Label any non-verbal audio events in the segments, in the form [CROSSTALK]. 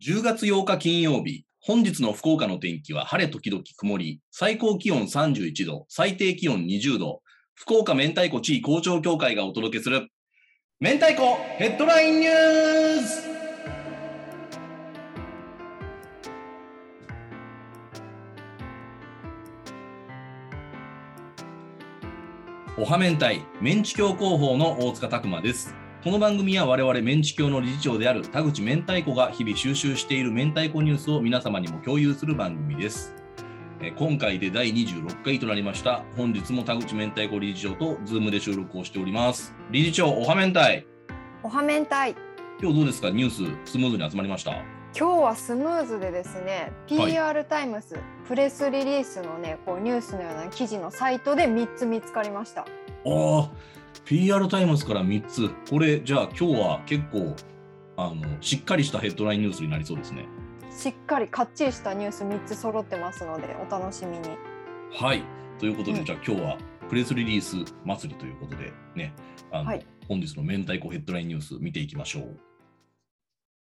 10月8日金曜日、本日の福岡の天気は晴れ時々曇り、最高気温31度、最低気温20度、福岡明太子地位校長協会がお届けする、明太子ヘッドラインニュースおは明太、メンチ協広報の大塚拓馬です。この番組は我々メンチ協の理事長である田口明太子が日々収集している明太子ニュースを皆様にも共有する番組です。えー今回で第26回となりました。本日も田口明太子理事長とズームで収録をしております。理事長、おはめんたい。おはめんたい今日どうですか？ニューススムーズに集まりました？今日はスムーズでですね、はい PR タイムスプレスリリースのねこうニュースのような記事のサイトで3つ見つかりましたああ、PR タイムズから3つ。これ、じゃあ今日は結構、あの、しっかりしたヘッドラインニュースになりそうですね。しっかりかっちりしたニュース3つ揃ってますのでお楽しみにはい。ということで、うんじゃあ今日はプレスリリース祭りということでね、あの、はい本日の明太子ヘッドラインニュース見ていきましょう。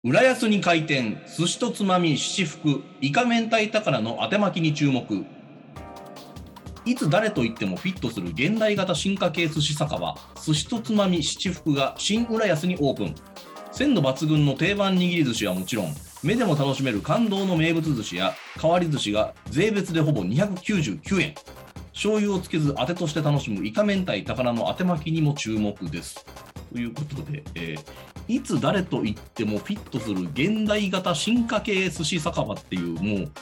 浦安に開店、寿司とつまみ七福、イカ明太高菜の当て巻きに注目。いつ誰と言ってもフィットする現代型進化系寿司酒場、寿司とつまみ七福が新浦安にオープン。鮮度抜群の定番握り寿司はもちろん、目でも楽しめる感動の名物寿司や変わり寿司が税別でほぼ299円。醤油をつけず当てとして楽しむイカ明太高菜の当て巻きにも注目です。ということで、えーいつ誰と言ってもフィットする現代型進化系寿司酒場っていうもう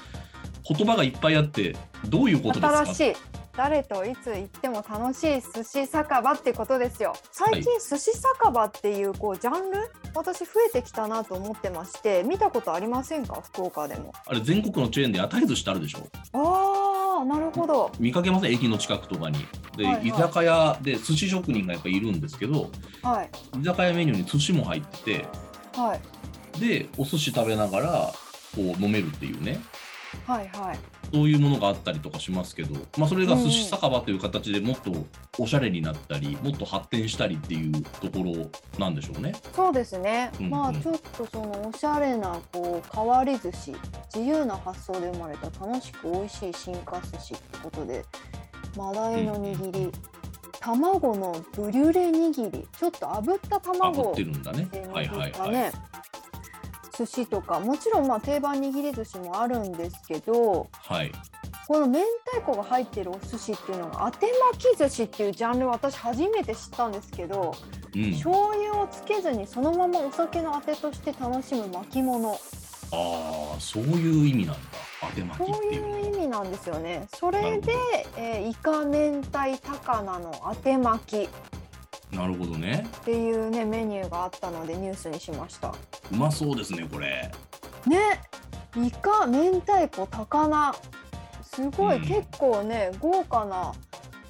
言葉がいっぱいあってどういうことですか？新しい誰といつ行っても楽しい寿司酒場ってことですよ。最近、寿司酒場っていうこうジャンル私増えてきたなと思ってまして見たことありませんか？福岡でも。あれ全国のチェーンで屋台寿司ってあるでしょ。ああなるほど。見かけません？駅の近くとかに。で、はいはい。居酒屋で寿司職人がやっぱいるんですけどはい。居酒屋メニューに寿司も入っててはい。でお寿司食べながらこう飲めるっていうね。はいはいそういうものがあったりとかしますけど、まあ、それが寿司酒場という形でもっとおしゃれになったり、もっと発展したりっていうところなんでしょうね。そうですね、うんうん。まあちょっとそのおしゃれなこう変わり寿司自由な発想で生まれた楽しく美味しい進化寿司ってことでマダイの握り、卵のブリュレ握り。ちょっと炙った卵ってるんだね。で。はいはいはい。寿司とかもちろんまあ定番握り寿司もあるんですけどはい。この明太子が入ってるお寿司っていうのが当て巻き寿司っていうジャンル私初めて知ったんですけど、うん。醤油をつけずにそのままお酒のあてとして楽しむ巻物ああ、そういう意味なんだ。当て巻きそうっていう意味なんですよねそれで、えーイカ明太高菜のあて巻きっなるほどね。ていうねメニューがあったのでニュースにしましたうまそうですね、これ。ねイカ明太子高菜すごい、うん結構ね豪華な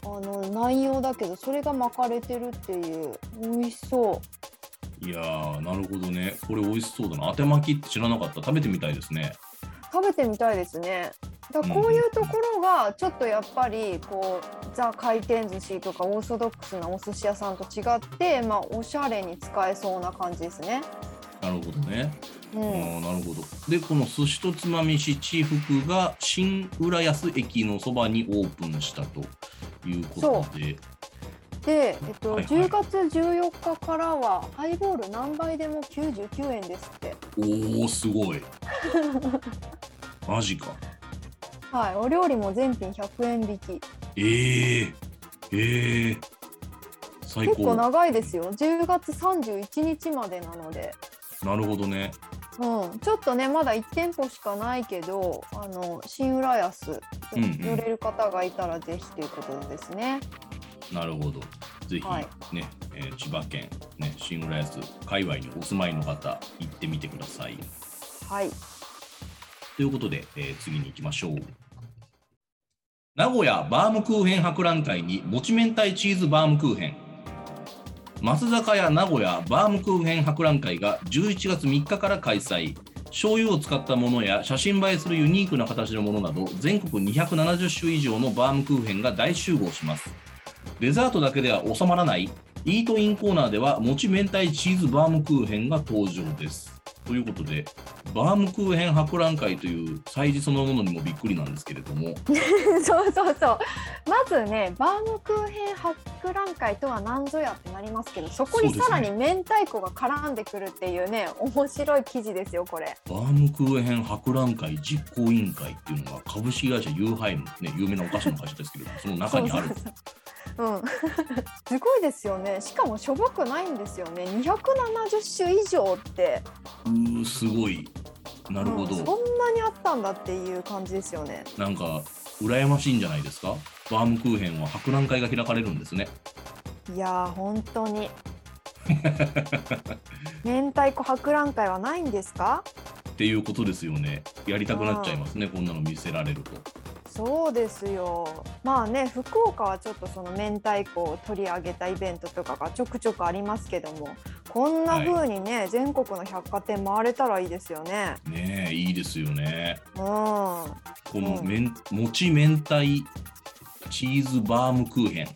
あの内容だけどそれが巻かれてるっていう美味しそういやー、なるほどね。これ美味しそうだな。当て巻きって知らなかった。食べてみたいですね。食べてみたいですね。だこういうところがちょっとやっぱりこうザ回転寿司とかオーソドックスなお寿司屋さんと違ってまあおしゃれに使えそうな感じですね。なるほどね。あうん。ーなるほど。で、この寿司とつまみ七福が新浦安駅のそばにオープンしたということで、で、えっとはいはい10月14日からはハイボール何杯でも99円ですっておお、すごい。[LAUGHS] マジか。はいお料理も全品100円引きええええ最結構高。長いですよ10月31日までなのでなるほどね。うん、ちょっとねまだ1店舗しかないけどあの新浦安うんうん寄れる方がいたらぜひということですね。なるほど。ぜひ、はいね、えー千葉県、ね、新浦安界隈にお住まいの方、行ってみてください。はい、ということで、えー次に行きましょう。名古屋バームクーヘン博覧会にもち明太チーズバームクーヘン。松坂屋名古屋バームクーヘン博覧会が11月3日から開催。醤油を使ったものや写真映えするユニークな形のものなど全国270種以上のバームクーヘンが大集合します。デザートだけでは収まらないイートインコーナーでは餅明太チーズバームクーヘンが登場です。ということで、バームクーヘン博覧会という催事そのものにもびっくりなんですけれども、[LAUGHS] そうそうそう。まずねバームクーヘン博覧会とは何ぞやってなりますけどそこにさらに明太子が絡んでくるっていうね面白い記事ですよこれ。バームクーヘン博覧会実行委員会っていうのが株式会社ユーハイム、ね、有名なお菓子の会社ですけれども、[LAUGHS] その中にある。そう。そうそうう。ん、[LAUGHS] すごいですよね。しかもしょぼくないんですよね。270種以上って、うー、すごい。なるほど。うんそんなにあったんだっていう感じですよねなんか、羨ましいんじゃないですか？バームクーヘンは博覧会が開かれるんですね。いやー本当に [LAUGHS] 明太子博覧会はないんですか？っていうことですよね。やりたくなっちゃいますね、こんなの見せられると。そうですよまあね福岡はちょっとその明太子を取り上げたイベントとかがちょくちょくありますけどもこんな風にね、全国の百貨店回れたらいいですよね。ねえ、いいですよね。うん。このうん。めん、餅明太チーズバームクーヘン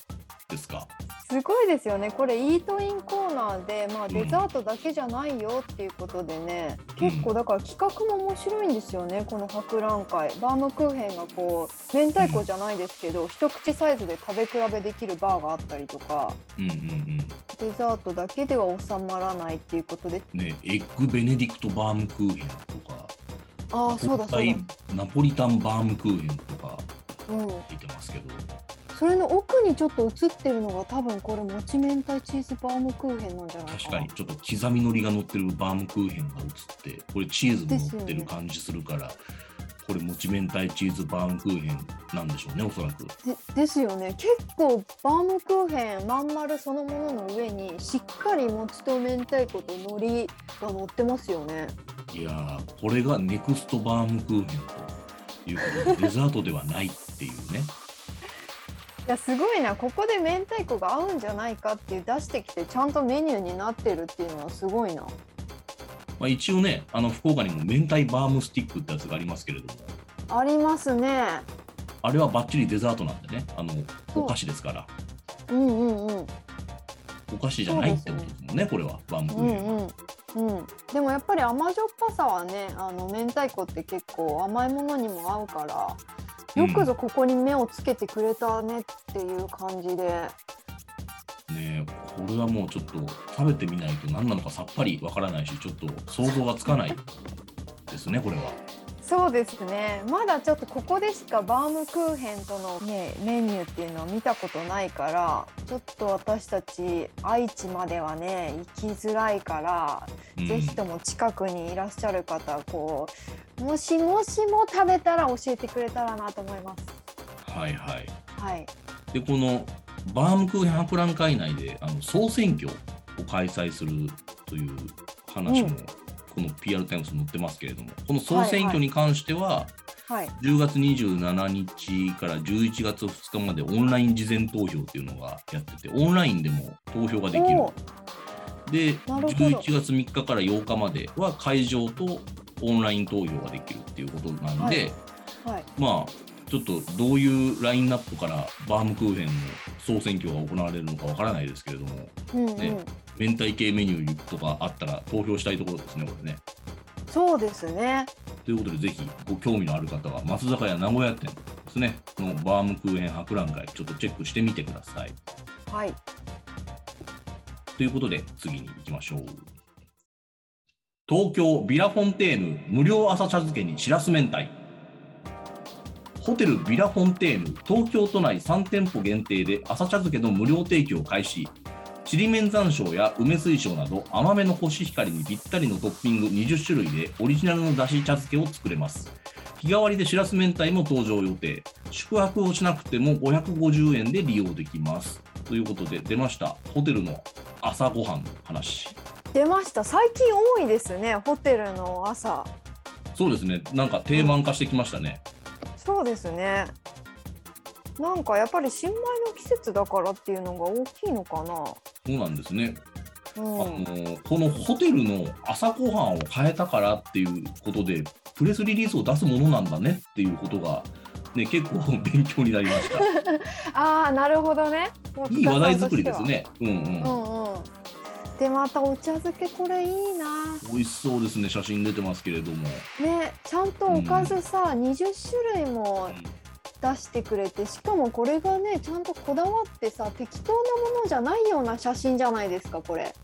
ですか？すごいですよね。これイートインコーナーで、まあ、ん。デザートだけじゃないよっていうことでね、うん。結構だから企画も面白いんですよね。この博覧会。バームクーヘンがこう明太子じゃないですけど、一口サイズで食べ比べできるバーがあったりとか。うんうんデザートだけでは収まらないっていうことで。うん。ねエッグベネディクトバームクーヘンとか、ああそうだそうだ、ナポリタンバームクーヘンとかうん、入ってますけど、それの奥にちょっと映ってるのが多分これもち明太チーズバームクーヘンなんじゃないかな。確かに。ちょっと刻みのりが乗ってるバームクーヘンが映って、これチーズも乗ってる感じするから、これもち明太チーズバームクーヘンなんでしょうね、おそらく。でですよね結構バームクーヘンまん丸そのものの上にしっかり餅と明太子と海苔が乗ってますよねいやー、これがネクストバームクーヘンということで、デザートではないっていうね。[LAUGHS] いやすごいなここで明太子が合うんじゃないかっていう出してきてちゃんとメニューになってるっていうのはすごいなまあ、一応ね、あの福岡にも明太バームスティックってやつがありますけれども、ありますね。あれはバッチリデザートなんでね、あのお菓子ですから、うんうんうん。お菓子じゃないってことですもんね、これは、バームクうーヘンは。んうんうん、でもやっぱり甘じょっぱさはねあの明太子って結構甘いものにも合うからよくぞここに目をつけてくれたねっていう感じで、ねえこれはもうちょっと食べてみないと何なのかさっぱりわからないし、ちょっと想像がつかないですね、これは。そうですねまだちょっとここでしかバームクーヘンとの、ね、メニューっていうのを見たことないからちょっと私たち愛知まではね行きづらいから、うんぜひとも近くにいらっしゃる方こうもしもしも食べたら教えてくれたらなと思います。はいはい。はい、で、このバームクーヘン博覧会内であの総選挙を開催するという話も、うん。この PR タイムスに載ってますけれども、この総選挙に関しては、はい、10月27日から11月2日までオンライン事前投票っていうのがやってて、オンラインでも投票ができる。お。で、なるほど。11月3日から8日までは会場とオンライン投票ができるっていうことなんで、はい、まあ、ちょっとどういうラインナップからバームクーヘンの総選挙が行われるのかわからないですけれども、うんうん、ね明太系メニューとかあったら投票したいところですね、これね。そうですね。ということで、ぜひご興味のある方は、松坂屋名古屋店ですね、のバームクーヘン博覧会、ちょっとチェックしてみてください。はい、ということで、次に行きましょう。東京ビラフォンテーヌ無料朝茶漬けにしらす明太。ホテルビラフォンテーヌ東京都内3店舗限定で朝茶漬けの無料提供開始。ちりめん山椒や梅水晶など甘めのコシヒカリにぴったりのトッピング20種類でオリジナルのだし茶漬けを作れます。日替わりでしらす明太も登場予定。宿泊をしなくても550円で利用できます。ということで出ました。ホテルの朝ごはんの話。出ました。最近多いですね。ホテルの朝。そうですね。なんか定番化してきましたね。そうですね。なんかやっぱり新米の季節だからっていうのが大きいのかな。そうなんですね。うあのん、このホテルの朝ごはんを変えたからっていうことで、プレスリリースを出すものなんだねっていうことが、ね、結構勉強になりました。[LAUGHS] ああ、なるほどね。いい話題作りですね。うんうん。うんうん。でまたお茶漬けこれいいな。美味しそうですね写真出てますけれども、ねちゃんとおかずさ、20種類も出してくれてしかもこれがねちゃんとこだわってさ適当なものじゃないような写真じゃないですかこれ。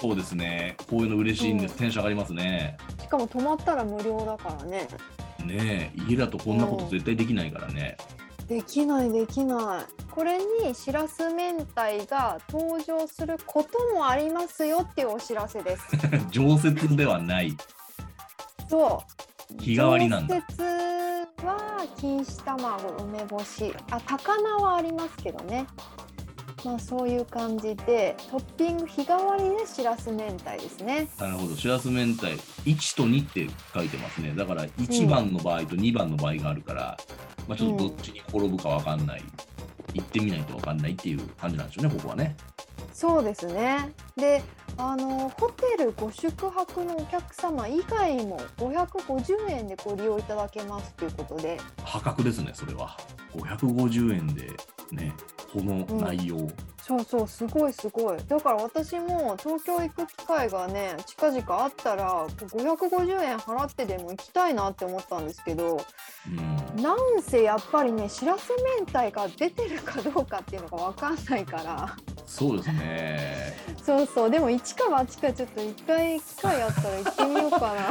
そうですね。こういうの嬉しいんです、うん。テンション上がりますね。しかも泊まったら無料だからね。ねえ家だとこんなこと絶対できないからね、できないできない。これにしらす明太が登場することもありますよっていうお知らせです。[LAUGHS] 常設ではない。そう。日替わりなんだ。常設は錦糸卵梅干し。あ高菜はありますけどねまあそういう感じでトッピング日替わりでしらす明太ですね。なるほど。しらす明太。1と2って書いてますね。だから1番の場合と2番の場合があるから、まあ、ちょっとどっちに転ぶかわかんない、行ってみないとわかんないっていう感じなんでしょうねここはね。そうですね。であのホテルご宿泊のお客様以外も550円でご利用いただけますということで。破格ですねそれは。550円でねこの内容、そうそうすごいすごい。だから私も東京行く機会がね近々あったら550円払ってでも行きたいなって思ったんですけどうん。なんせやっぱりねしらす明太が出てるかどうかっていうのが分かんないから。そうですね。[LAUGHS] そうそう。でも一か八かちょっと一回機会あったら行ってみようかな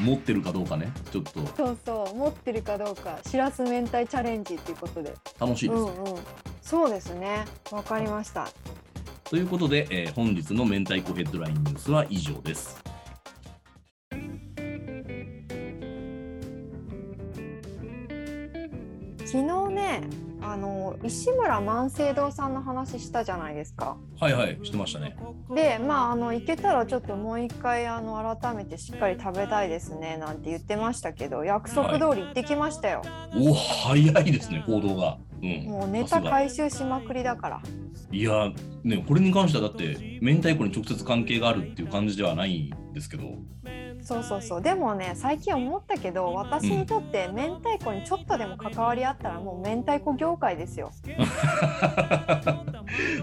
持ってるかどうかね。ちょっと。そうそう持ってるかどうか。しらす明太チャレンジっていうことで。楽しいです、うんうん。そうですね。わかりました。ということで、えー本日の明太子ヘッドラインニュースは以上です。昨日ねあの石村万世堂さんの話したじゃないですか。はいはいしてましたねでまああの行けたらちょっともう一回あの改めてしっかり食べたいですねなんて言ってましたけど約束通り行ってきましたよ。お早いですね行動がうんもうネタ回収しまくりだから。いやねこれに関してはだって明太子に直接関係があるっていう感じではないんですけどそうそうそう。でもね最近思ったけど私にとって明太子にちょっとでも関わりあったらもう明太子業界ですよ。[LAUGHS]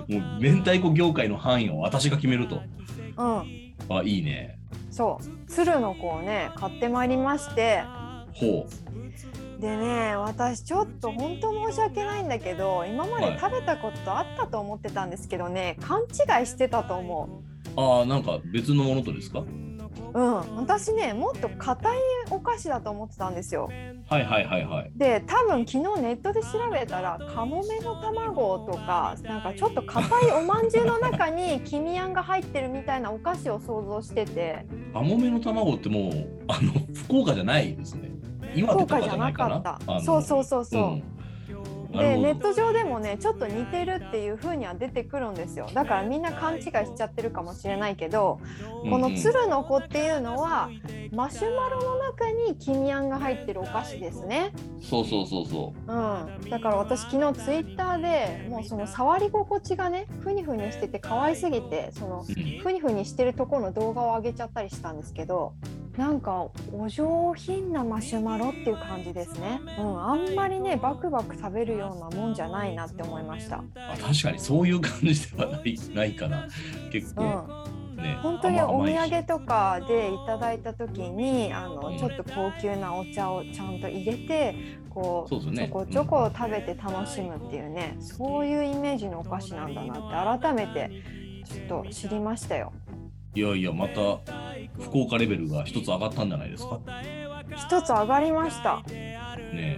もう明太子業界の範囲を私が決めると。うん。あいいね。そう。鶴の子をね買ってまいりまして。ほでね私ちょっと本当申し訳ないんだけど今まで食べたことあったと思ってたんですけどね勘違いしてたと思う。ああなんか別のものとですか？ううん。私ねもっと硬いお菓子だと思ってたんですよ。はいはいはいはい。で多分昨日ネットで調べたらカモメの卵とかなんかちょっと硬いおまんじゅうの中に黄身あんが入ってるみたいなお菓子を想像してて。カモメの卵ってもうあの福岡じゃないですね。岩手とか福岡じゃないかった。あのそうそうそうそう、ん。なでネット上でもねちょっと似てるっていう風には出てくるんですよ。だからみんな勘違いしちゃってるかもしれないけどこの鶴の子っていうのはマシュマロの中に黄身あんが入ってるお菓子ですね。そうそうそうそう。ん、だから私昨日ツイッターでもうその触り心地がねふにふにしてて可愛すぎてそのふにふにしてるところの動画を上げちゃったりしたんですけどなんかお上品なマシュマロっていう感じですね、うん、あんまりねバクバク食べるようなもんじゃないなって思いました、あ確かにそういう感じではない [LAUGHS] ないかな。結う構ん、ね、本当にお土産とかでいただいた時にあうん。のちょっと高級なお茶をちゃんと入れてこうね。ちょこちょこ食べて楽しむっていうね、そういうイメージのお菓子なんだなって改めてちょっと知りましたよ。いやいやまた福岡レベルが一つ上がったんじゃないですか？一つ上がりました。ね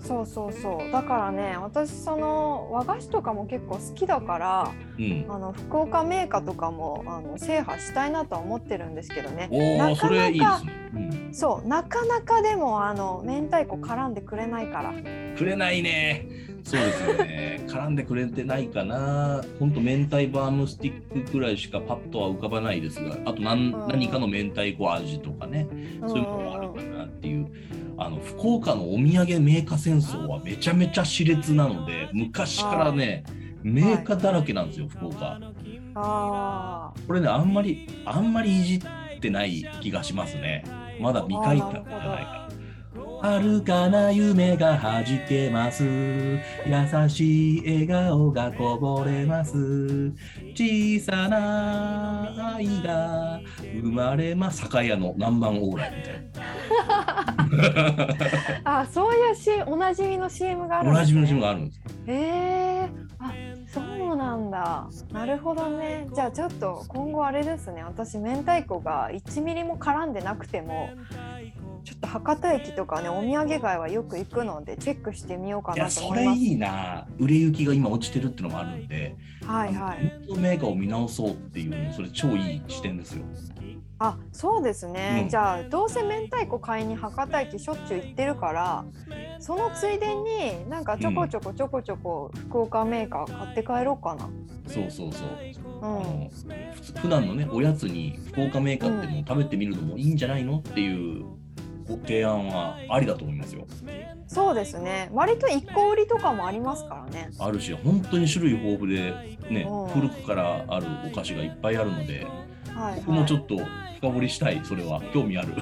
そうそうそう。だからね私その和菓子とかも結構好きだからうん。あの福岡メーカーとかもあの制覇したいなとは思ってるんですけどね。おおそなかれいいですなかね、そうなかなかでもあの明太子絡んでくれないから。うん、くれないねそうですよね。絡んでくれてないかな。ほんと明太バームスティックくらいしかパッとは浮かばないですがあと何,、うん。何かの明太子味とかね。そういうのもあるかなっていう。あの福岡のお土産メーカー戦争はめちゃめちゃ熾烈なので昔からねメーカーだらけなんですよ、福岡。あこれねあんまりあんまりいじってない気がしますね。まだ未開花じゃないか遥かな夢がはじけます。優しい笑顔がこぼれます。小さな愛が生まれます。酒屋の南蛮往来みたいな。[LAUGHS] あそういうしおなじみの CM があるんです、ね、おなじみの CM があるんですえー、あそうなんだ。なるほどね。じゃあちょっと今後あれですね。私明太子が1ミリも絡んでなくてもっと博多駅とかねお土産街はよく行くのでチェックしてみようかなと思います。それいいな。売れ行きが今落ちてるっていうのもあるんではいはい。メーカーを見直そうっていうのそれ超いい視点ですよ。あそうですね、うん。じゃあどうせ明太子買いに博多駅しょっちゅう行ってるからそのついでになんかちょこちょこちょこちょこ福岡メーカー買って帰ろうかな。そうそうそう。あうん、普段のねおやつに福岡メーカーっていう食べてみるのもいいんじゃないのっていうご提案はありだと思いますよ。そうですね。割と一個売りとかもありますからね。あるし本当に種類豊富でねうん。古くからあるお菓子がいっぱいあるのではい、僕もちょはい、っと深掘りしたいそれは。興味ある。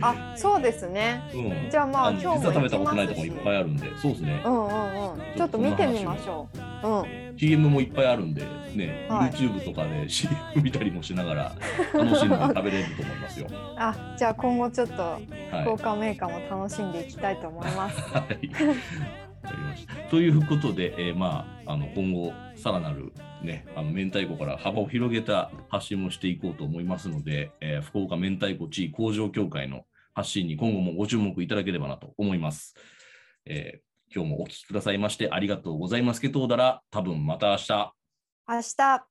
あそうですね。うん。じゃあまあの今日も実は食べたことないとこいっぱいあるんで。そうですね。うんうんうん。ちょっと見てみましょう。うん。CM もいっぱいあるんでね、はい。YouTube とかで CM 見たりもしながら楽しんで食べれると思いますよ。[LAUGHS] あじゃあ今後ちょっとはい。福岡メーカーも楽しんでいきたいと思います。[LAUGHS] はい。わかりましたということで、えーまあ、あの今後、さらなる、ね、あの明太子から幅を広げた発信もしていこうと思いますので、えー福岡明太子地位工場協会の発信に今後もご注目いただければなと思います。えー今日もお聞きくださいましてありがとうございますけどうだら、多分また明日。明日